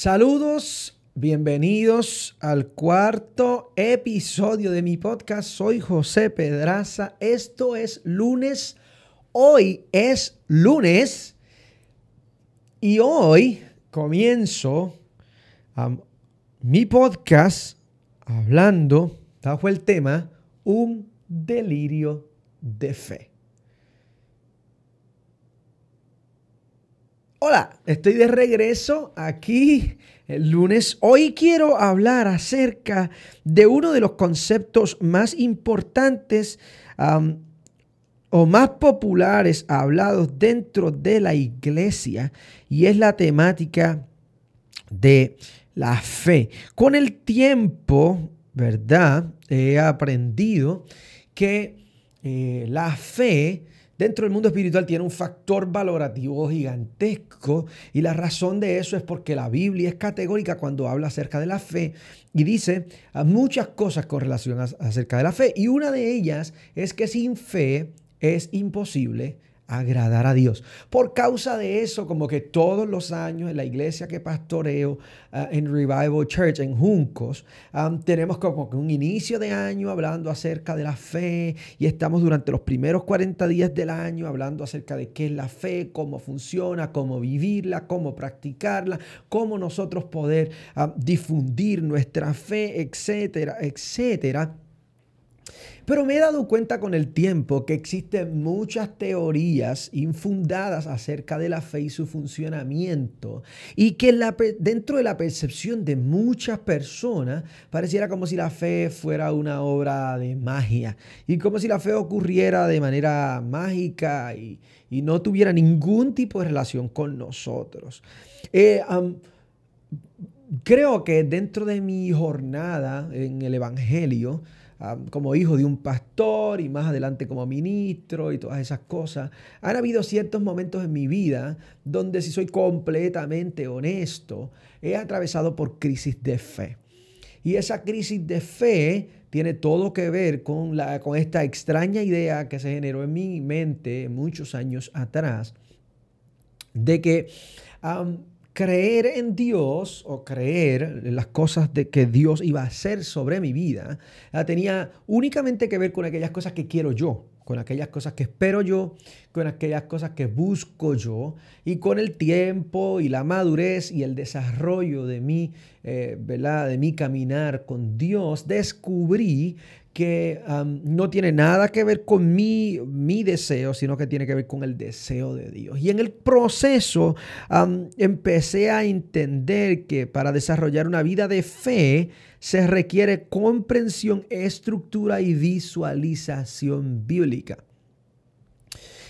Saludos, bienvenidos al cuarto episodio de mi podcast. Soy José Pedraza. Esto es lunes. Hoy es lunes. Y hoy comienzo mi podcast hablando bajo el tema un delirio de fe. Hola, estoy de regreso aquí el lunes. Hoy quiero hablar acerca de uno de los conceptos más importantes o más populares hablados dentro de la iglesia y es la temática de la fe. Con el tiempo, ¿verdad? He aprendido que eh, la fe dentro del mundo espiritual tiene un factor valorativo gigantesco y la razón de eso es porque la Biblia es categórica cuando habla acerca de la fe y dice muchas cosas con relación acerca de la fe y una de ellas es que sin fe es imposible agradar a Dios. Por causa de eso, como que todos los años en la iglesia que pastoreo ah, en Revival Church, en Juncos, tenemos como que un inicio de año hablando acerca de la fe y estamos durante los primeros 40 días del año hablando acerca de qué es la fe, cómo funciona, cómo vivirla, cómo practicarla, cómo nosotros poder difundir nuestra fe, etcétera, etcétera. Pero me he dado cuenta con el tiempo que existen muchas teorías infundadas acerca de la fe y su funcionamiento y que dentro de la percepción de muchas personas pareciera como si la fe fuera una obra de magia y como si la fe ocurriera de manera mágica y, no tuviera ningún tipo de relación con nosotros. Eh, creo que dentro de mi jornada en el Evangelio, como hijo de un pastor y más adelante como ministro y todas esas cosas, han habido ciertos momentos en mi vida donde, si soy completamente honesto, he atravesado por crisis de fe. Y esa crisis de fe tiene todo que ver con, la, con esta extraña idea que se generó en mi mente muchos años atrás, de que creer en Dios o creer en las cosas de que Dios iba a hacer sobre mi vida tenía únicamente que ver con aquellas cosas que quiero yo, con aquellas cosas que espero yo, con aquellas cosas que busco yo y con el tiempo y la madurez y el desarrollo de mi, eh, de mi caminar con Dios, descubrí que no tiene nada que ver con mi, mi, deseo, sino que tiene que ver con el deseo de Dios. Y en el proceso empecé a entender que para desarrollar una vida de fe se requiere comprensión, estructura y visualización bíblica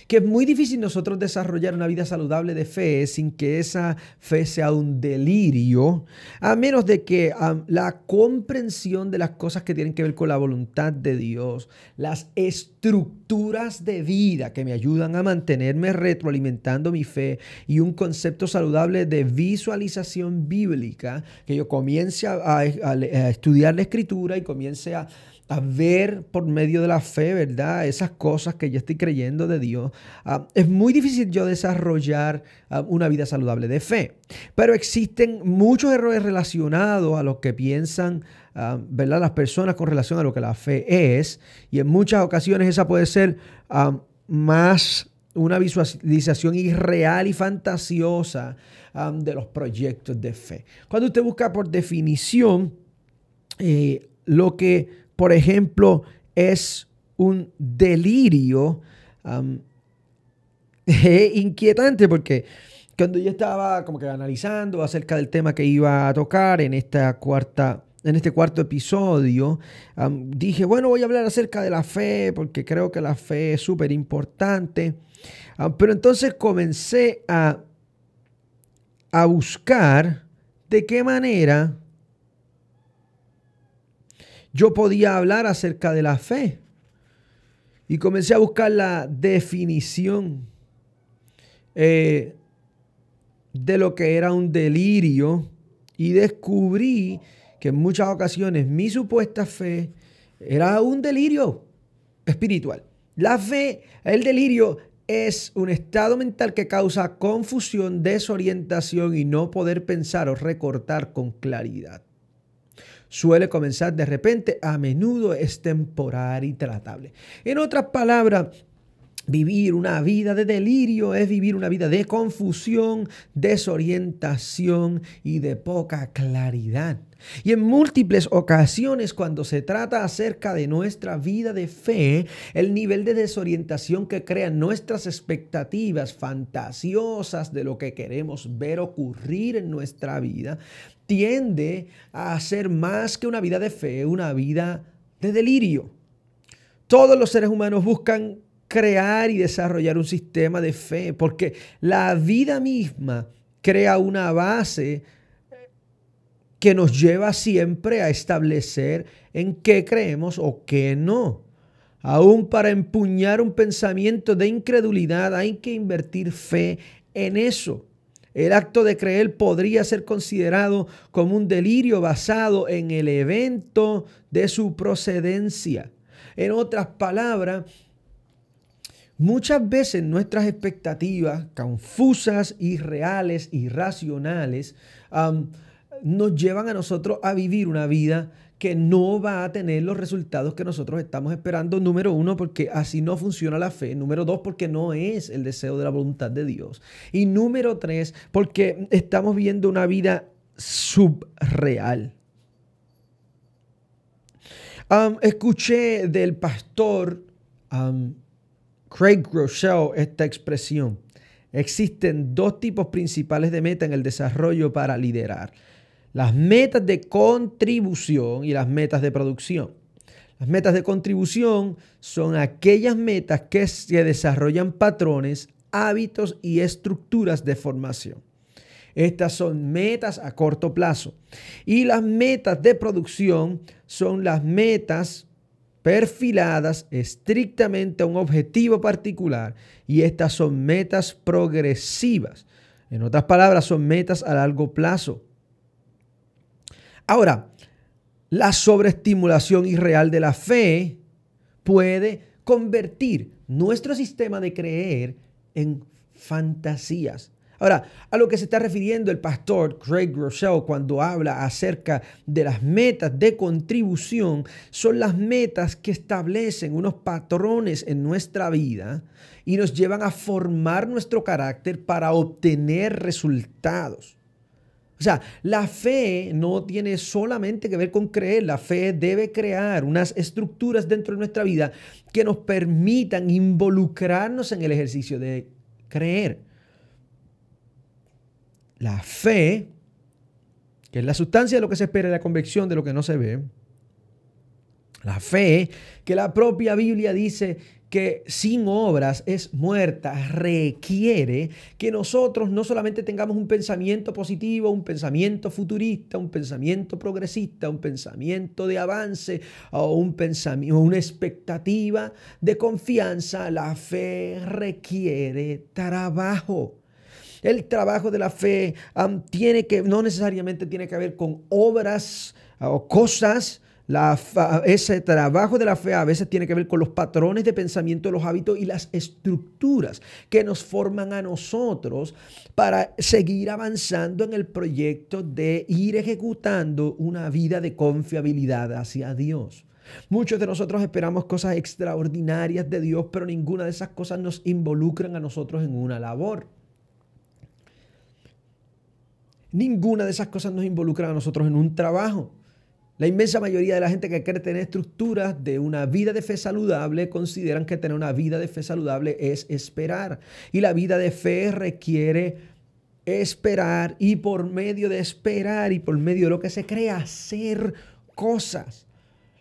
que es muy difícil nosotros desarrollar una vida saludable de fe sin que esa fe sea un delirio, a menos de que la comprensión de las cosas que tienen que ver con la voluntad de Dios, las estructuras de vida que me ayudan a mantenerme retroalimentando mi fe y un concepto saludable de visualización bíblica, que yo comience a estudiar la escritura y comience a a ver por medio de la fe, ¿verdad? Esas cosas que yo estoy creyendo de Dios. Ah, es muy difícil yo desarrollar ah, una vida saludable de fe. Pero existen muchos errores relacionados a lo que piensan, ah, ¿verdad? Las personas con relación a lo que la fe es. Y en muchas ocasiones esa puede ser más una visualización irreal y fantasiosa de los proyectos de fe. Cuando usted busca por definición, eh, lo que por ejemplo, es un delirio inquietante porque cuando yo estaba como que analizando acerca del tema que iba a tocar en esta cuarta en este cuarto episodio, dije, bueno, voy a hablar acerca de la fe porque creo que la fe es súper importante. pero entonces comencé a, a buscar de qué manera yo podía hablar acerca de la fe. Y comencé a buscar la definición eh, de lo que era un delirio y descubrí que en muchas ocasiones mi supuesta fe era un delirio espiritual. La fe, el delirio es un estado mental que causa confusión, desorientación y no poder pensar o recortar con claridad. Suele comenzar de repente, a menudo es temporal y tratable. En otras palabras, Vivir una vida de delirio es vivir una vida de confusión, desorientación y de poca claridad. Y en múltiples ocasiones cuando se trata acerca de nuestra vida de fe, el nivel de desorientación que crean nuestras expectativas fantasiosas de lo que queremos ver ocurrir en nuestra vida, tiende a ser más que una vida de fe, una vida de delirio. Todos los seres humanos buscan crear y desarrollar un sistema de fe, porque la vida misma crea una base que nos lleva siempre a establecer en qué creemos o qué no. Aún para empuñar un pensamiento de incredulidad hay que invertir fe en eso. El acto de creer podría ser considerado como un delirio basado en el evento de su procedencia. En otras palabras, Muchas veces nuestras expectativas confusas, irreales, irracionales, nos llevan a nosotros a vivir una vida que no va a tener los resultados que nosotros estamos esperando. Número uno, porque así no funciona la fe. Número dos, porque no es el deseo de la voluntad de Dios. Y número tres, porque estamos viendo una vida subreal. escuché del pastor Craig Groeschel esta expresión. Existen dos tipos principales de meta en el desarrollo para liderar. Las metas de contribución y las metas de producción. Las metas de contribución son aquellas metas que se desarrollan patrones, hábitos y estructuras de formación. Estas son metas a corto plazo. Y las metas de producción son las metas perfiladas estrictamente a un objetivo particular y estas son metas progresivas. En otras palabras, son metas a largo plazo. Ahora, la sobreestimulación irreal de la fe puede convertir nuestro sistema de creer en fantasías. Ahora, a lo que se está refiriendo el pastor Craig Rochelle cuando habla acerca de las metas de contribución son las metas que establecen unos patrones en nuestra vida y nos llevan a formar nuestro carácter para obtener resultados. O sea, la fe no tiene solamente que ver con creer, la fe debe crear unas estructuras dentro de nuestra vida que nos permitan involucrarnos en el ejercicio de creer. La fe, que es la sustancia de lo que se espera y la convicción de lo que no se ve. La fe, que la propia Biblia dice que sin obras es muerta, requiere que nosotros no solamente tengamos un pensamiento positivo, un pensamiento futurista, un pensamiento progresista, un pensamiento de avance o un pensamiento, una expectativa de confianza, la fe requiere trabajo. El trabajo de la fe tiene que, no necesariamente tiene que ver con obras o cosas. Ese trabajo de la fe a veces tiene que ver con los patrones de pensamiento, los hábitos y las estructuras que nos forman a nosotros para seguir avanzando en el proyecto de ir ejecutando una vida de confiabilidad hacia Dios. Muchos de nosotros esperamos cosas extraordinarias de Dios, pero ninguna de esas cosas nos involucran a nosotros en una labor. Ninguna de esas cosas nos involucra a nosotros en un trabajo. La inmensa mayoría de la gente que quiere tener estructuras de una vida de fe saludable consideran que tener una vida de fe saludable es esperar. Y la vida de fe requiere esperar y por medio de esperar y por medio de lo que se cree hacer cosas.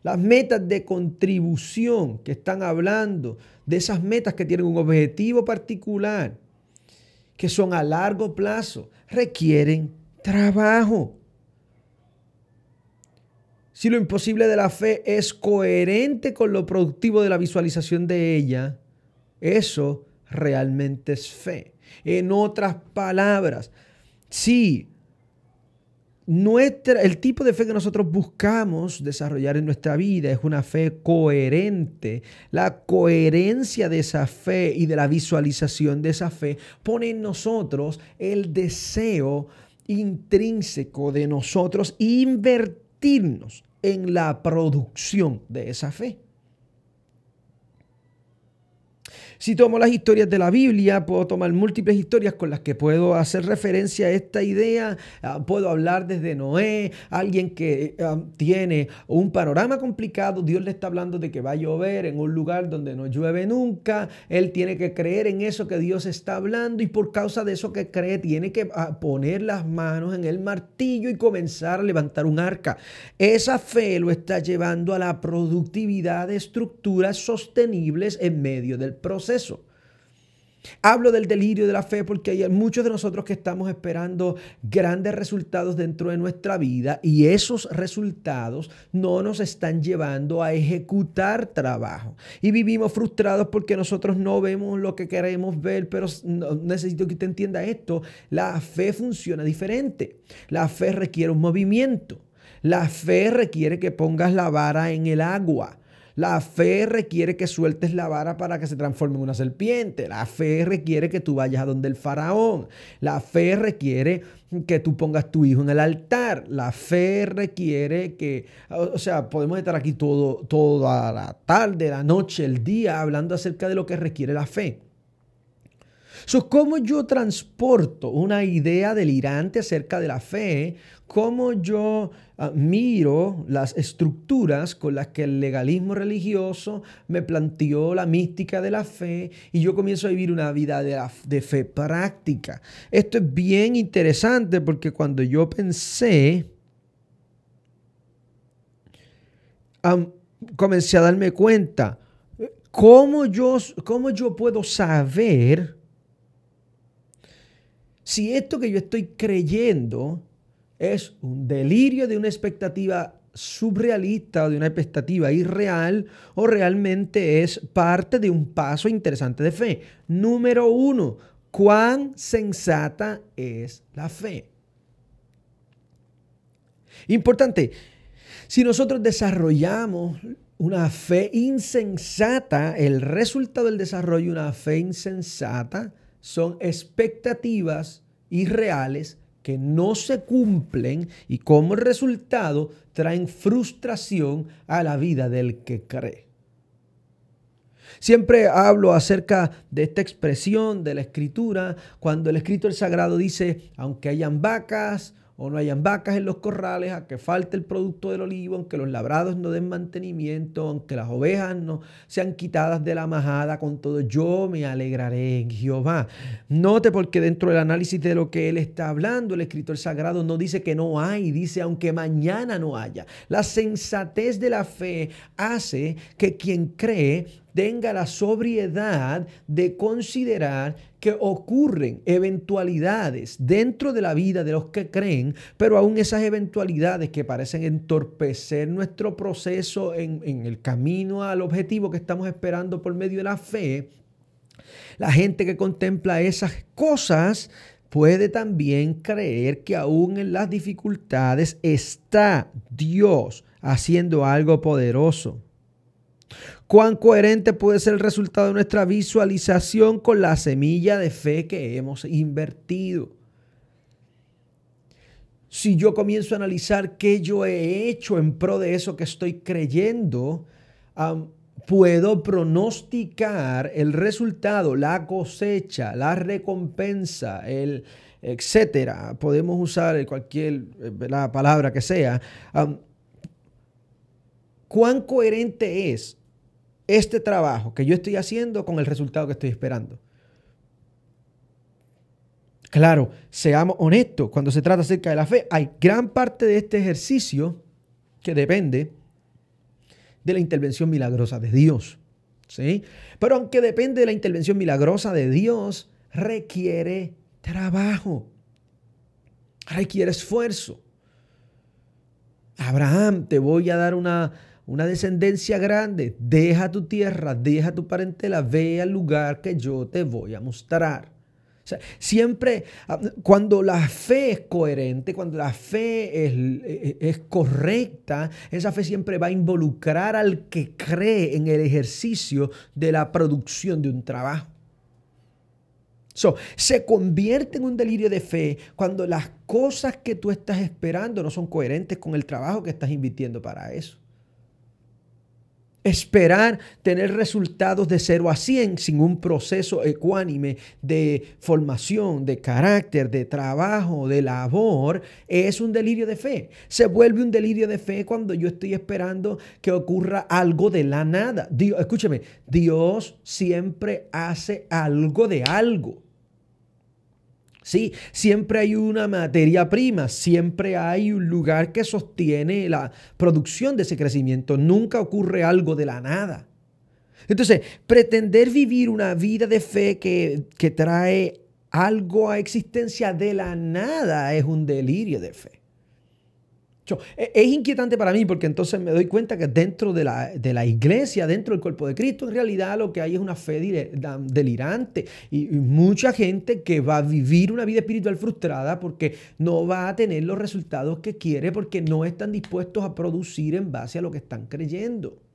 Las metas de contribución que están hablando, de esas metas que tienen un objetivo particular, que son a largo plazo, requieren trabajo. Si lo imposible de la fe es coherente con lo productivo de la visualización de ella, eso realmente es fe. En otras palabras, si nuestra, el tipo de fe que nosotros buscamos desarrollar en nuestra vida es una fe coherente. La coherencia de esa fe y de la visualización de esa fe pone en nosotros el deseo intrínseco de nosotros invertirnos en la producción de esa fe. Si tomo las historias de la Biblia, puedo tomar múltiples historias con las que puedo hacer referencia a esta idea. Ah, puedo hablar desde Noé, alguien que ah, tiene un panorama complicado. Dios le está hablando de que va a llover en un lugar donde no llueve nunca. Él tiene que creer en eso que Dios está hablando y por causa de eso que cree, tiene que ah, poner las manos en el martillo y comenzar a levantar un arca. Esa fe lo está llevando a la productividad de estructuras sostenibles en medio del proceso eso. Hablo del delirio de la fe porque hay muchos de nosotros que estamos esperando grandes resultados dentro de nuestra vida y esos resultados no nos están llevando a ejecutar trabajo. Y vivimos frustrados porque nosotros no vemos lo que queremos ver, pero necesito que usted entienda esto. La fe funciona diferente. La fe requiere un movimiento. La fe requiere que pongas la vara en el agua. La fe requiere que sueltes la vara para que se transforme en una serpiente. La fe requiere que tú vayas a donde el faraón. La fe requiere que tú pongas tu hijo en el altar. La fe requiere que, o sea, podemos estar aquí todo, toda la tarde, la noche, el día, hablando acerca de lo que requiere la fe. So, ¿Cómo yo transporto una idea delirante acerca de la fe? ¿Cómo yo ah, miro las estructuras con las que el legalismo religioso me planteó la mística de la fe y yo comienzo a vivir una vida de, de fe práctica? Esto es bien interesante porque cuando yo pensé, comencé a darme cuenta, ¿cómo yo, ¿cómo yo puedo saber? Si esto que yo estoy creyendo es un delirio de una expectativa subrealista o de una expectativa irreal o realmente es parte de un paso interesante de fe. Número uno, ¿cuán sensata es la fe? Importante, si nosotros desarrollamos una fe insensata, el resultado del desarrollo de una fe insensata son expectativas irreales que no se cumplen y como resultado traen frustración a la vida del que cree. Siempre hablo acerca de esta expresión de la escritura, cuando el escritor sagrado dice, aunque hayan vacas o no hayan vacas en los corrales, a que falte el producto del olivo, aunque los labrados no den mantenimiento, aunque las ovejas no sean quitadas de la majada, con todo yo me alegraré en Jehová. Note porque dentro del análisis de lo que él está hablando, el escritor sagrado no dice que no hay, dice aunque mañana no haya. La sensatez de la fe hace que quien cree tenga la sobriedad de considerar que ocurren eventualidades dentro de la vida de los que creen, pero aún esas eventualidades que parecen entorpecer nuestro proceso en, el camino al objetivo que estamos esperando por medio de la fe, la gente que contempla esas cosas puede también creer que aún en las dificultades está Dios haciendo algo poderoso. Cuán coherente puede ser el resultado de nuestra visualización con la semilla de fe que hemos invertido. Si yo comienzo a analizar qué yo he hecho en pro de eso que estoy creyendo, puedo pronosticar el resultado, la cosecha, la recompensa, el etcétera. Podemos usar cualquier la palabra que sea. ¿Cuán coherente es este trabajo que yo estoy haciendo con el resultado que estoy esperando. Claro, seamos honestos, cuando se trata acerca de la fe, hay gran parte de este ejercicio que depende de la intervención milagrosa de Dios. ¿sí? Pero aunque depende de la intervención milagrosa de Dios, requiere trabajo, requiere esfuerzo. Abraham, te voy a dar una, una descendencia grande, deja tu tierra, deja tu parentela, ve al lugar que yo te voy a mostrar. siempre, ah, cuando la fe es coherente, cuando la fe es, es, correcta, esa fe siempre va a involucrar al que cree en el ejercicio de la producción de un trabajo. se convierte en un delirio de fe cuando las cosas que tú estás esperando no son coherentes con el trabajo que estás invirtiendo para eso esperar tener resultados de 0 a 100 sin un proceso ecuánime de formación, de carácter, de trabajo, de labor, es un delirio de fe. Se vuelve un delirio de fe cuando yo estoy esperando que ocurra algo de la nada. Dios, escúcheme, Dios siempre hace algo de algo. Sí, siempre hay una materia prima, siempre hay un lugar que sostiene la producción de ese crecimiento. Nunca ocurre algo de la nada. Entonces, pretender vivir una vida de fe que, que trae algo a existencia de la nada es un delirio de fe. E, es inquietante para mí porque entonces me doy cuenta que dentro de la, iglesia, dentro del cuerpo de Cristo, en realidad lo que hay es una fe delirante y, mucha gente que va a vivir una vida espiritual frustrada porque no va a tener los resultados que quiere porque no están dispuestos a producir en base a lo que están creyendo.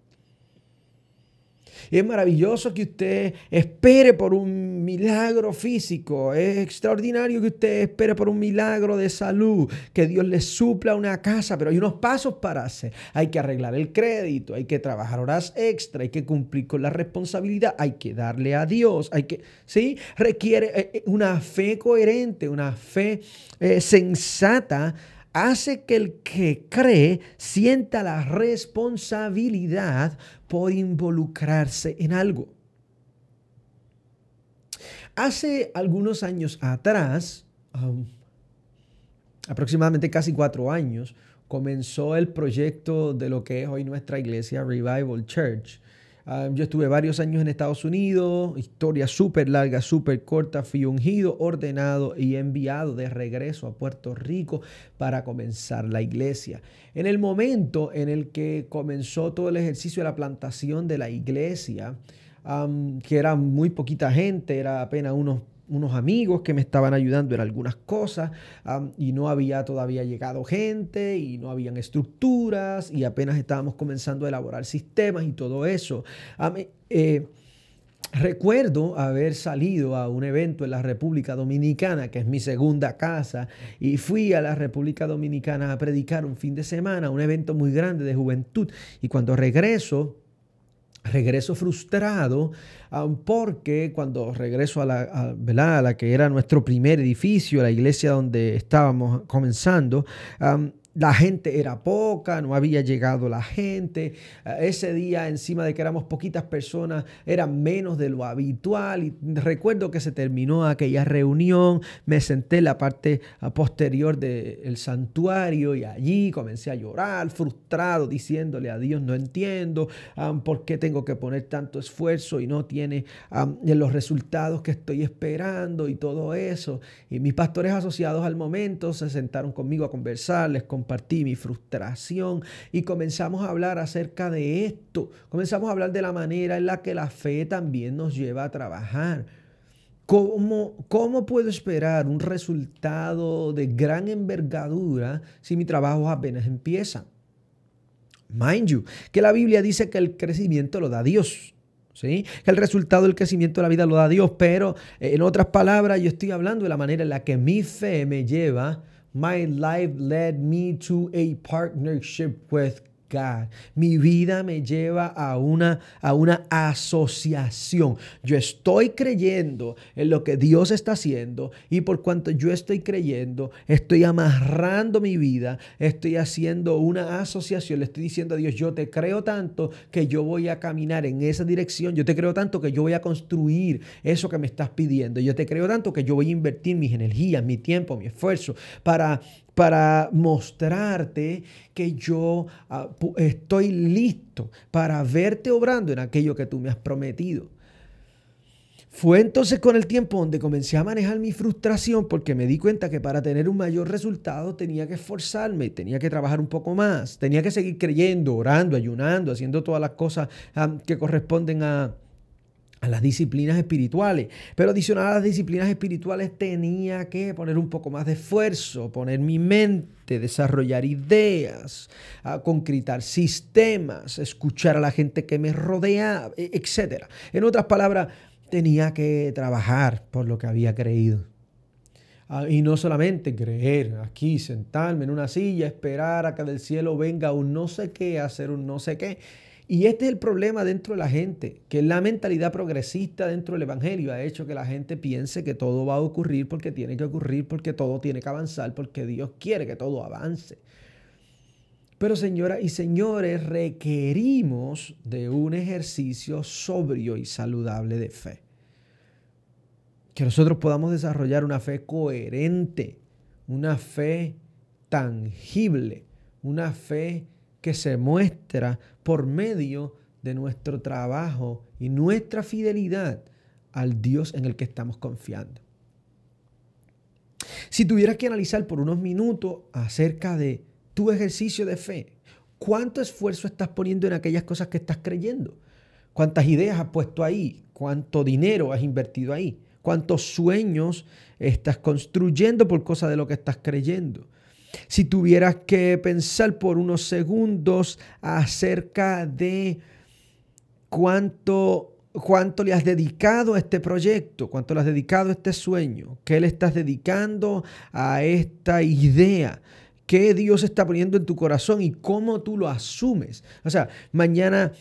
Es maravilloso que usted espere por un milagro físico. Es extraordinario que usted espere por un milagro de salud, que Dios le supla una casa, pero hay unos pasos para hacer. Hay que arreglar el crédito, hay que trabajar horas extra, hay que cumplir con la responsabilidad, hay que darle a Dios, hay que, ¿sí? Requiere eh, eh, una fe coherente, una fe eh, sensata hace que el que cree sienta la responsabilidad por involucrarse en algo. Hace algunos años atrás, um, aproximadamente casi cuatro años, comenzó el proyecto de lo que es hoy nuestra iglesia Revival Church. Ah, yo estuve varios años en Estados Unidos, historia súper larga, súper corta, fui ungido, ordenado y enviado de regreso a Puerto Rico para comenzar la iglesia. En el momento en el que comenzó todo el ejercicio de la plantación de la iglesia, que era muy poquita gente, era apenas unos unos amigos que me estaban ayudando en algunas cosas y no había todavía llegado gente y no habían estructuras y apenas estábamos comenzando a elaborar sistemas y todo eso. Eh, recuerdo haber salido a un evento en la República Dominicana, que es mi segunda casa, y fui a la República Dominicana a predicar un fin de semana, un evento muy grande de juventud. Y cuando regreso, regreso frustrado porque cuando regreso a la, a la que era nuestro primer edificio, la iglesia donde estábamos comenzando, la gente era poca, no había llegado la gente. Eh, ese día, encima de que éramos poquitas personas, era menos de lo habitual. Y recuerdo que se terminó aquella reunión, me senté en la parte ah, posterior del santuario y allí comencé a llorar, frustrado, diciéndole a Dios, no entiendo por qué tengo que poner tanto esfuerzo y no tiene los resultados que estoy esperando y todo eso. Y mis pastores asociados al momento se sentaron conmigo a conversar, les compartí mi frustración y comenzamos a hablar acerca de esto. Comenzamos a hablar de la manera en la que la fe también nos lleva a trabajar. ¿Cómo, ¿Cómo puedo esperar un resultado de gran envergadura si mi trabajo apenas empieza? Mind you, que la Biblia dice que el crecimiento lo da Dios. ¿Sí? Que el resultado del crecimiento de la vida lo da Dios, pero eh, en otras palabras, yo estoy hablando de la manera en la que mi fe me lleva My life led me to a partnership with Mi vida me lleva a una, a una asociación. Yo estoy creyendo en lo que Dios está haciendo y por cuanto yo estoy creyendo, estoy amarrando mi vida, estoy haciendo una asociación. Le estoy diciendo a Dios, yo te creo tanto que yo voy a caminar en esa dirección. Yo te creo tanto que yo voy a construir eso que me estás pidiendo. Yo te creo tanto que yo voy a invertir mis energías, mi tiempo, mi esfuerzo para para mostrarte que yo ah, estoy listo para verte obrando en aquello que tú me has prometido. Fue entonces con el tiempo donde comencé a manejar mi frustración porque me di cuenta que para tener un mayor resultado tenía que esforzarme, tenía que trabajar un poco más, tenía que seguir creyendo, orando, ayunando, haciendo todas las cosas que corresponden a, a las disciplinas espirituales. Pero adicional a las disciplinas espirituales tenía que poner un poco más de esfuerzo, poner mi mente, desarrollar ideas, concretar sistemas, escuchar a la gente que me rodea, e, etc. En otras palabras, tenía que trabajar por lo que había creído. Ah, y no solamente creer aquí, sentarme en una silla, esperar a que del cielo venga un no sé qué, hacer un no sé qué. Y este es el problema dentro de la gente, que la mentalidad progresista dentro del Evangelio ha hecho que la gente piense que todo va a ocurrir porque tiene que ocurrir, porque todo tiene que avanzar, porque Dios quiere que todo avance. Pero señoras y señores, requerimos de un ejercicio sobrio y saludable de fe. Que nosotros podamos desarrollar una fe coherente, una fe tangible, una fe que se muestra por medio de nuestro trabajo y nuestra fidelidad al Dios en el que estamos confiando. Si tuvieras que analizar por unos minutos acerca de tu ejercicio de fe, ¿cuánto esfuerzo estás poniendo en aquellas cosas que estás creyendo? ¿Cuántas ideas has puesto ahí? ¿Cuánto dinero has invertido ahí? ¿Cuántos sueños estás construyendo por causa de lo que estás creyendo? Si tuvieras que pensar por unos segundos acerca de cuánto, cuánto le has dedicado a este proyecto, cuánto le has dedicado a este sueño, qué le estás dedicando a esta idea, qué Dios está poniendo en tu corazón y cómo tú lo asumes. O sea, mañana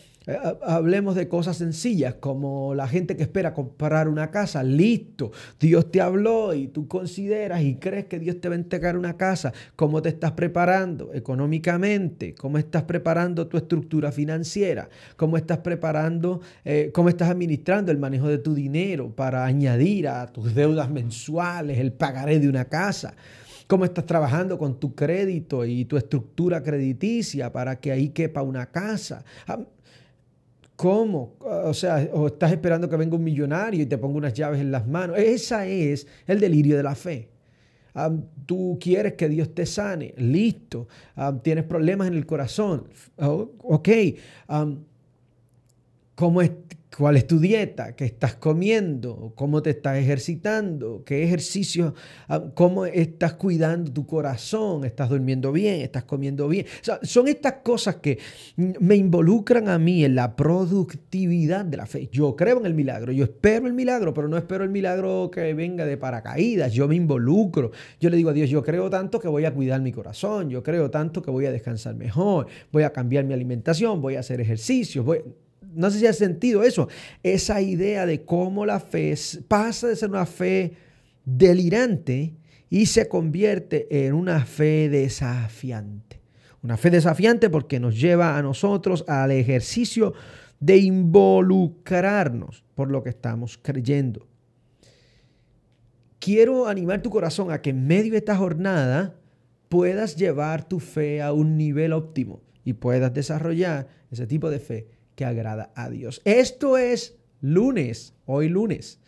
hablemos de cosas sencillas como la gente que espera comprar una casa. Listo, Dios te habló y tú consideras y crees que Dios te va a entregar una casa. ¿Cómo te estás preparando económicamente? ¿Cómo estás preparando tu estructura financiera? ¿Cómo estás preparando, eh, cómo estás administrando el manejo de tu dinero para añadir a tus deudas mensuales el pagaré de una casa? cómo estás trabajando con tu crédito y tu estructura crediticia para que ahí quepa una casa. Ah, ¿Cómo? O sea, o estás esperando que venga un millonario y te ponga unas llaves en las manos. Esa es el delirio de la fe. tú quieres que Dios te sane, listo. tienes problemas en el corazón, ok. ¿Cómo es, cuál es tu dieta, qué estás comiendo, cómo te estás ejercitando, qué ejercicio, ah, cómo estás cuidando tu corazón, estás durmiendo bien, estás comiendo bien. son estas cosas que me involucran a mí en la productividad de la fe. Yo creo en el milagro, yo espero el milagro, pero no espero el milagro que venga de paracaídas, yo me involucro. Yo le digo a Dios, yo creo tanto que voy a cuidar mi corazón, yo creo tanto que voy a descansar mejor, voy a cambiar mi alimentación, voy a hacer ejercicios, voy no sé si has sentido eso, esa idea de cómo la fe pasa de ser una fe delirante y se convierte en una fe desafiante. Una fe desafiante porque nos lleva a nosotros al ejercicio de involucrarnos por lo que estamos creyendo. Quiero animar tu corazón a que en medio de esta jornada puedas llevar tu fe a un nivel óptimo y puedas desarrollar ese tipo de fe que agrada a Dios. Esto es lunes, hoy lunes.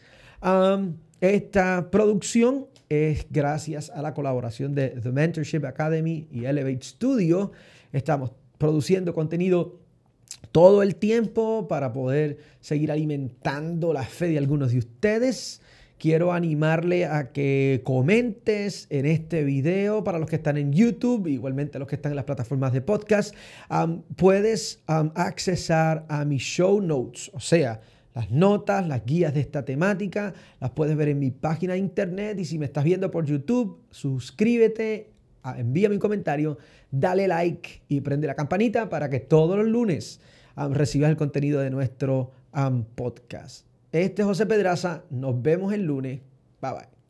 esta producción es gracias a la colaboración de The Mentorship Academy y Elevate Studio. Estamos produciendo contenido todo el tiempo para poder seguir alimentando la fe de algunos de ustedes quiero animarle a que comentes en este video para los que están en YouTube, igualmente los que están en las plataformas de podcast. puedes accesar a mis show notes, o sea, las notas, las guías de esta temática, las puedes ver en mi página de internet y si me estás viendo por YouTube, suscríbete, envíame un comentario, dale like y prende la campanita para que todos los lunes recibas el contenido de nuestro podcast. Este es José Pedraza. Nos vemos el lunes. Bye bye.